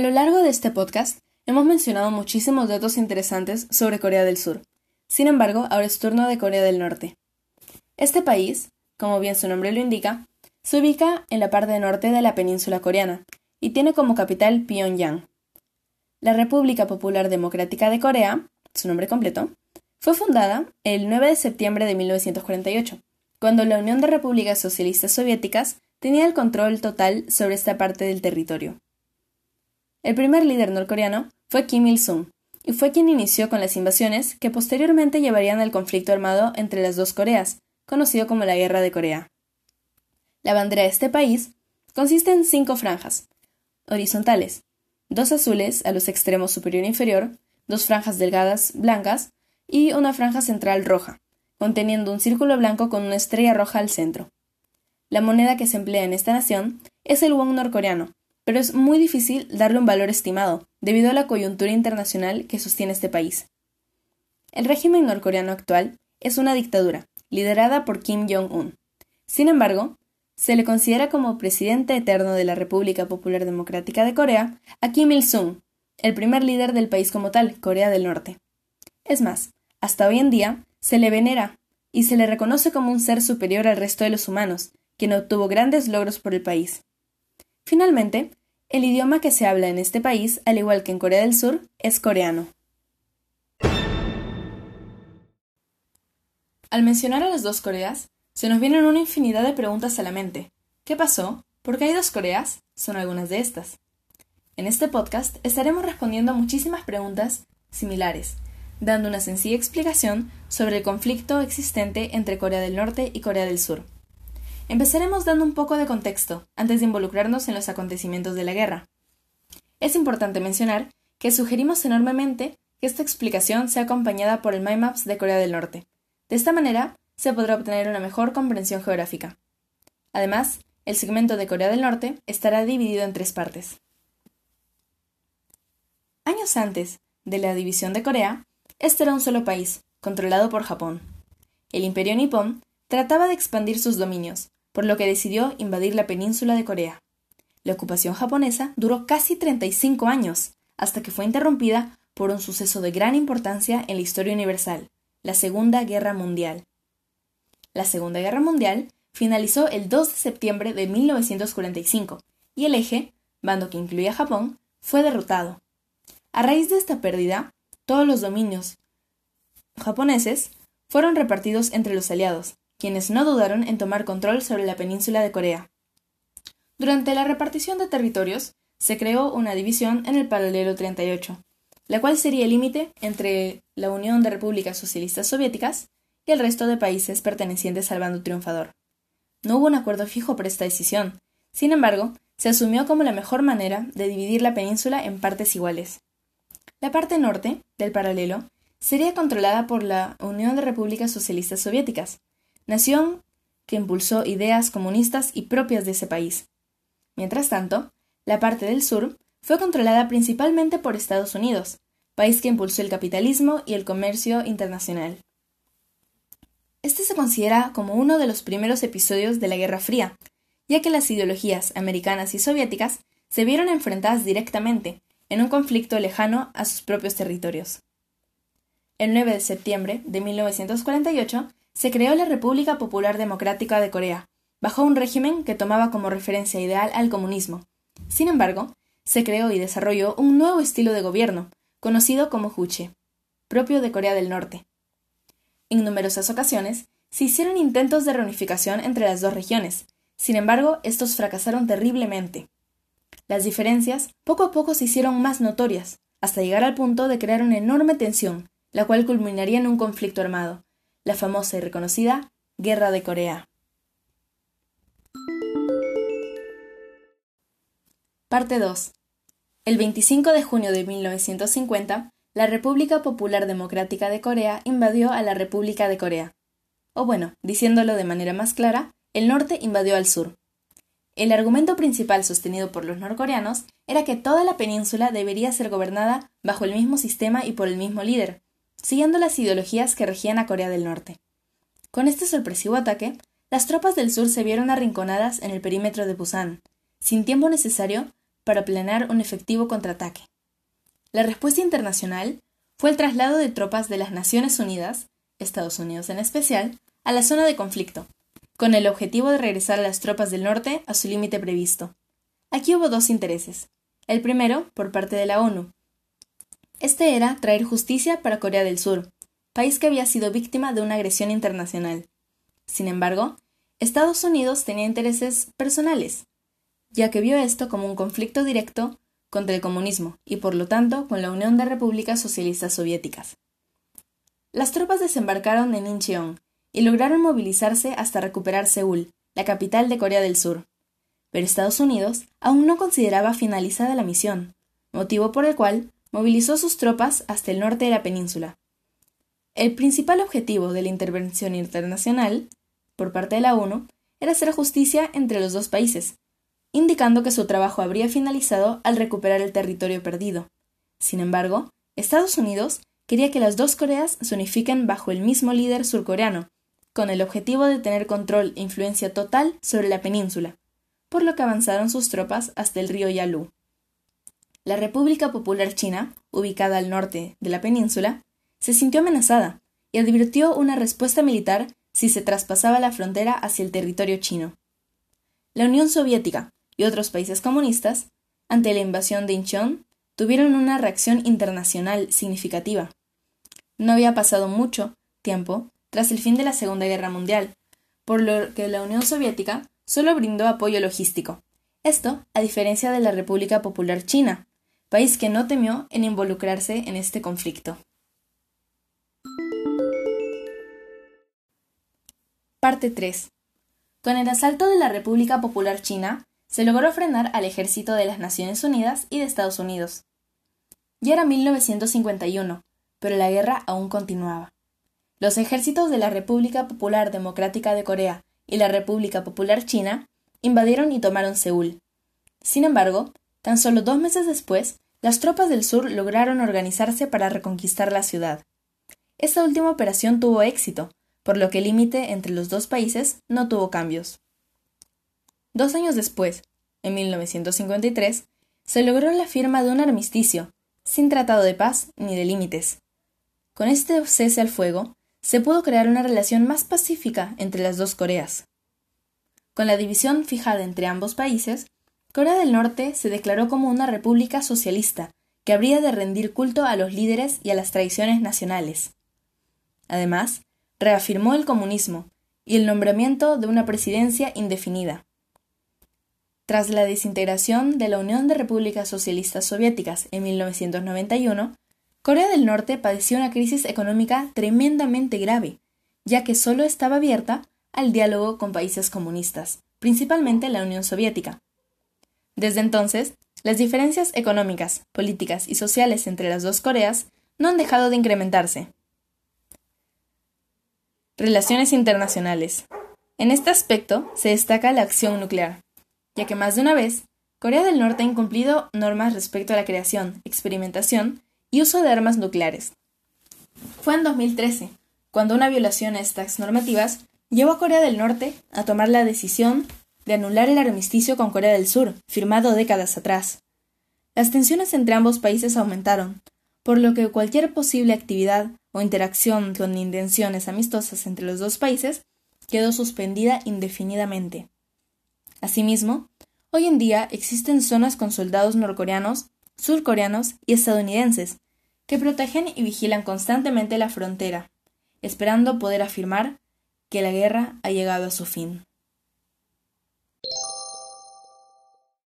lo largo de este podcast hemos mencionado muchísimos datos interesantes sobre Corea del Sur. Sin embargo, ahora es turno de Corea del Norte. Este país, como bien su nombre lo indica, se ubica en la parte norte de la península coreana y tiene como capital Pyongyang. La República Popular Democrática de Corea, su nombre completo, fue fundada el 9 de septiembre de 1948, cuando la Unión de Repúblicas Socialistas Soviéticas tenía el control total sobre esta parte del territorio. El primer líder norcoreano fue Kim Il-sung, y fue quien inició con las invasiones que posteriormente llevarían al conflicto armado entre las dos Coreas, conocido como la Guerra de Corea. La bandera de este país consiste en cinco franjas horizontales, dos azules a los extremos superior e inferior, dos franjas delgadas blancas y una franja central roja, conteniendo un círculo blanco con una estrella roja al centro. La moneda que se emplea en esta nación es el won norcoreano, pero es muy difícil darle un valor estimado, debido a la coyuntura internacional que sostiene este país. El régimen norcoreano actual es una dictadura, liderada por Kim Jong-un. Sin embargo, se le considera como presidente eterno de la República Popular Democrática de Corea a Kim Il-sung, el primer líder del país como tal, Corea del Norte. Es más, hasta hoy en día se le venera y se le reconoce como un ser superior al resto de los humanos, quien obtuvo grandes logros por el país. Finalmente, el idioma que se habla en este país, al igual que en Corea del Sur, es coreano. Al mencionar a las dos Coreas, se nos vienen una infinidad de preguntas a la mente. ¿Qué pasó? ¿Por qué hay dos Coreas? Son algunas de estas. En este podcast estaremos respondiendo a muchísimas preguntas similares, dando una sencilla explicación sobre el conflicto existente entre Corea del Norte y Corea del Sur. Empezaremos dando un poco de contexto antes de involucrarnos en los acontecimientos de la guerra. Es importante mencionar que sugerimos enormemente que esta explicación sea acompañada por el MyMaps de Corea del Norte. De esta manera, se podrá obtener una mejor comprensión geográfica. Además, el segmento de Corea del Norte estará dividido en tres partes. Años antes de la división de Corea, este era un solo país, controlado por Japón. El imperio nipón trataba de expandir sus dominios, por lo que decidió invadir la península de Corea. La ocupación japonesa duró casi 35 años, hasta que fue interrumpida por un suceso de gran importancia en la historia universal, la Segunda Guerra Mundial. La Segunda Guerra Mundial finalizó el 2 de septiembre de 1945 y el eje, bando que incluía Japón, fue derrotado. A raíz de esta pérdida, todos los dominios japoneses fueron repartidos entre los aliados, quienes no dudaron en tomar control sobre la península de Corea. Durante la repartición de territorios, se creó una división en el paralelo 38, la cual sería el límite entre la Unión de Repúblicas Socialistas Soviéticas y el resto de países pertenecientes al bando triunfador. No hubo un acuerdo fijo por esta decisión, sin embargo, se asumió como la mejor manera de dividir la península en partes iguales. La parte norte, del paralelo, sería controlada por la Unión de Repúblicas Socialistas Soviéticas, nación que impulsó ideas comunistas y propias de ese país. Mientras tanto, la parte del sur fue controlada principalmente por Estados Unidos, país que impulsó el capitalismo y el comercio internacional. Este se considera como uno de los primeros episodios de la Guerra Fría, ya que las ideologías americanas y soviéticas se vieron enfrentadas directamente en un conflicto lejano a sus propios territorios. El 9 de septiembre de 1948 se creó la República Popular Democrática de Corea, bajo un régimen que tomaba como referencia ideal al comunismo. Sin embargo, se creó y desarrolló un nuevo estilo de gobierno, conocido como Juche, propio de Corea del Norte. En numerosas ocasiones se hicieron intentos de reunificación entre las dos regiones, sin embargo, estos fracasaron terriblemente. Las diferencias poco a poco se hicieron más notorias, hasta llegar al punto de crear una enorme tensión, la cual culminaría en un conflicto armado, la famosa y reconocida Guerra de Corea. Parte 2. El 25 de junio de 1950, la República Popular Democrática de Corea invadió a la República de Corea. O bueno, diciéndolo de manera más clara, el norte invadió al sur. El argumento principal sostenido por los norcoreanos era que toda la península debería ser gobernada bajo el mismo sistema y por el mismo líder, siguiendo las ideologías que regían a Corea del Norte. Con este sorpresivo ataque, las tropas del sur se vieron arrinconadas en el perímetro de Busan, sin tiempo necesario para planear un efectivo contraataque. La respuesta internacional fue el traslado de tropas de las Naciones Unidas, Estados Unidos en especial, a la zona de conflicto, con el objetivo de regresar a las tropas del norte a su límite previsto. Aquí hubo dos intereses. El primero, por parte de la ONU. Este era traer justicia para Corea del Sur, país que había sido víctima de una agresión internacional. Sin embargo, Estados Unidos tenía intereses personales, ya que vio esto como un conflicto directo contra el comunismo y por lo tanto con la Unión de Repúblicas Socialistas Soviéticas. Las tropas desembarcaron en Incheon y lograron movilizarse hasta recuperar Seúl, la capital de Corea del Sur. Pero Estados Unidos aún no consideraba finalizada la misión, motivo por el cual movilizó sus tropas hasta el norte de la península. El principal objetivo de la intervención internacional, por parte de la ONU, era hacer justicia entre los dos países, indicando que su trabajo habría finalizado al recuperar el territorio perdido. Sin embargo, Estados Unidos quería que las dos Coreas se unifiquen bajo el mismo líder surcoreano, con el objetivo de tener control e influencia total sobre la península, por lo que avanzaron sus tropas hasta el río Yalu. La República Popular China, ubicada al norte de la península, se sintió amenazada y advirtió una respuesta militar si se traspasaba la frontera hacia el territorio chino. La Unión Soviética y otros países comunistas, ante la invasión de Incheon, tuvieron una reacción internacional significativa. No había pasado mucho tiempo tras el fin de la Segunda Guerra Mundial, por lo que la Unión Soviética solo brindó apoyo logístico. Esto a diferencia de la República Popular China, país que no temió en involucrarse en este conflicto. Parte 3. Con el asalto de la República Popular China, se logró frenar al ejército de las Naciones Unidas y de Estados Unidos. Ya era 1951, pero la guerra aún continuaba. Los ejércitos de la República Popular Democrática de Corea y la República Popular China invadieron y tomaron Seúl. Sin embargo, tan solo dos meses después, las tropas del sur lograron organizarse para reconquistar la ciudad. Esta última operación tuvo éxito, por lo que el límite entre los dos países no tuvo cambios. Dos años después, en 1953, se logró la firma de un armisticio, sin tratado de paz ni de límites. Con este cese al fuego, se pudo crear una relación más pacífica entre las dos Coreas. Con la división fijada entre ambos países, Corea del Norte se declaró como una república socialista que habría de rendir culto a los líderes y a las tradiciones nacionales. Además, reafirmó el comunismo y el nombramiento de una presidencia indefinida. Tras la desintegración de la Unión de Repúblicas Socialistas Soviéticas en 1991, Corea del Norte padeció una crisis económica tremendamente grave, ya que solo estaba abierta al diálogo con países comunistas, principalmente la Unión Soviética. Desde entonces, las diferencias económicas, políticas y sociales entre las dos Coreas no han dejado de incrementarse, Relaciones internacionales. En este aspecto se destaca la acción nuclear, ya que más de una vez Corea del Norte ha incumplido normas respecto a la creación, experimentación y uso de armas nucleares. Fue en 2013, cuando una violación a estas normativas llevó a Corea del Norte a tomar la decisión de anular el armisticio con Corea del Sur, firmado décadas atrás. Las tensiones entre ambos países aumentaron, por lo que cualquier posible actividad o interacción con intenciones amistosas entre los dos países quedó suspendida indefinidamente. Asimismo, hoy en día existen zonas con soldados norcoreanos, surcoreanos y estadounidenses que protegen y vigilan constantemente la frontera, esperando poder afirmar que la guerra ha llegado a su fin.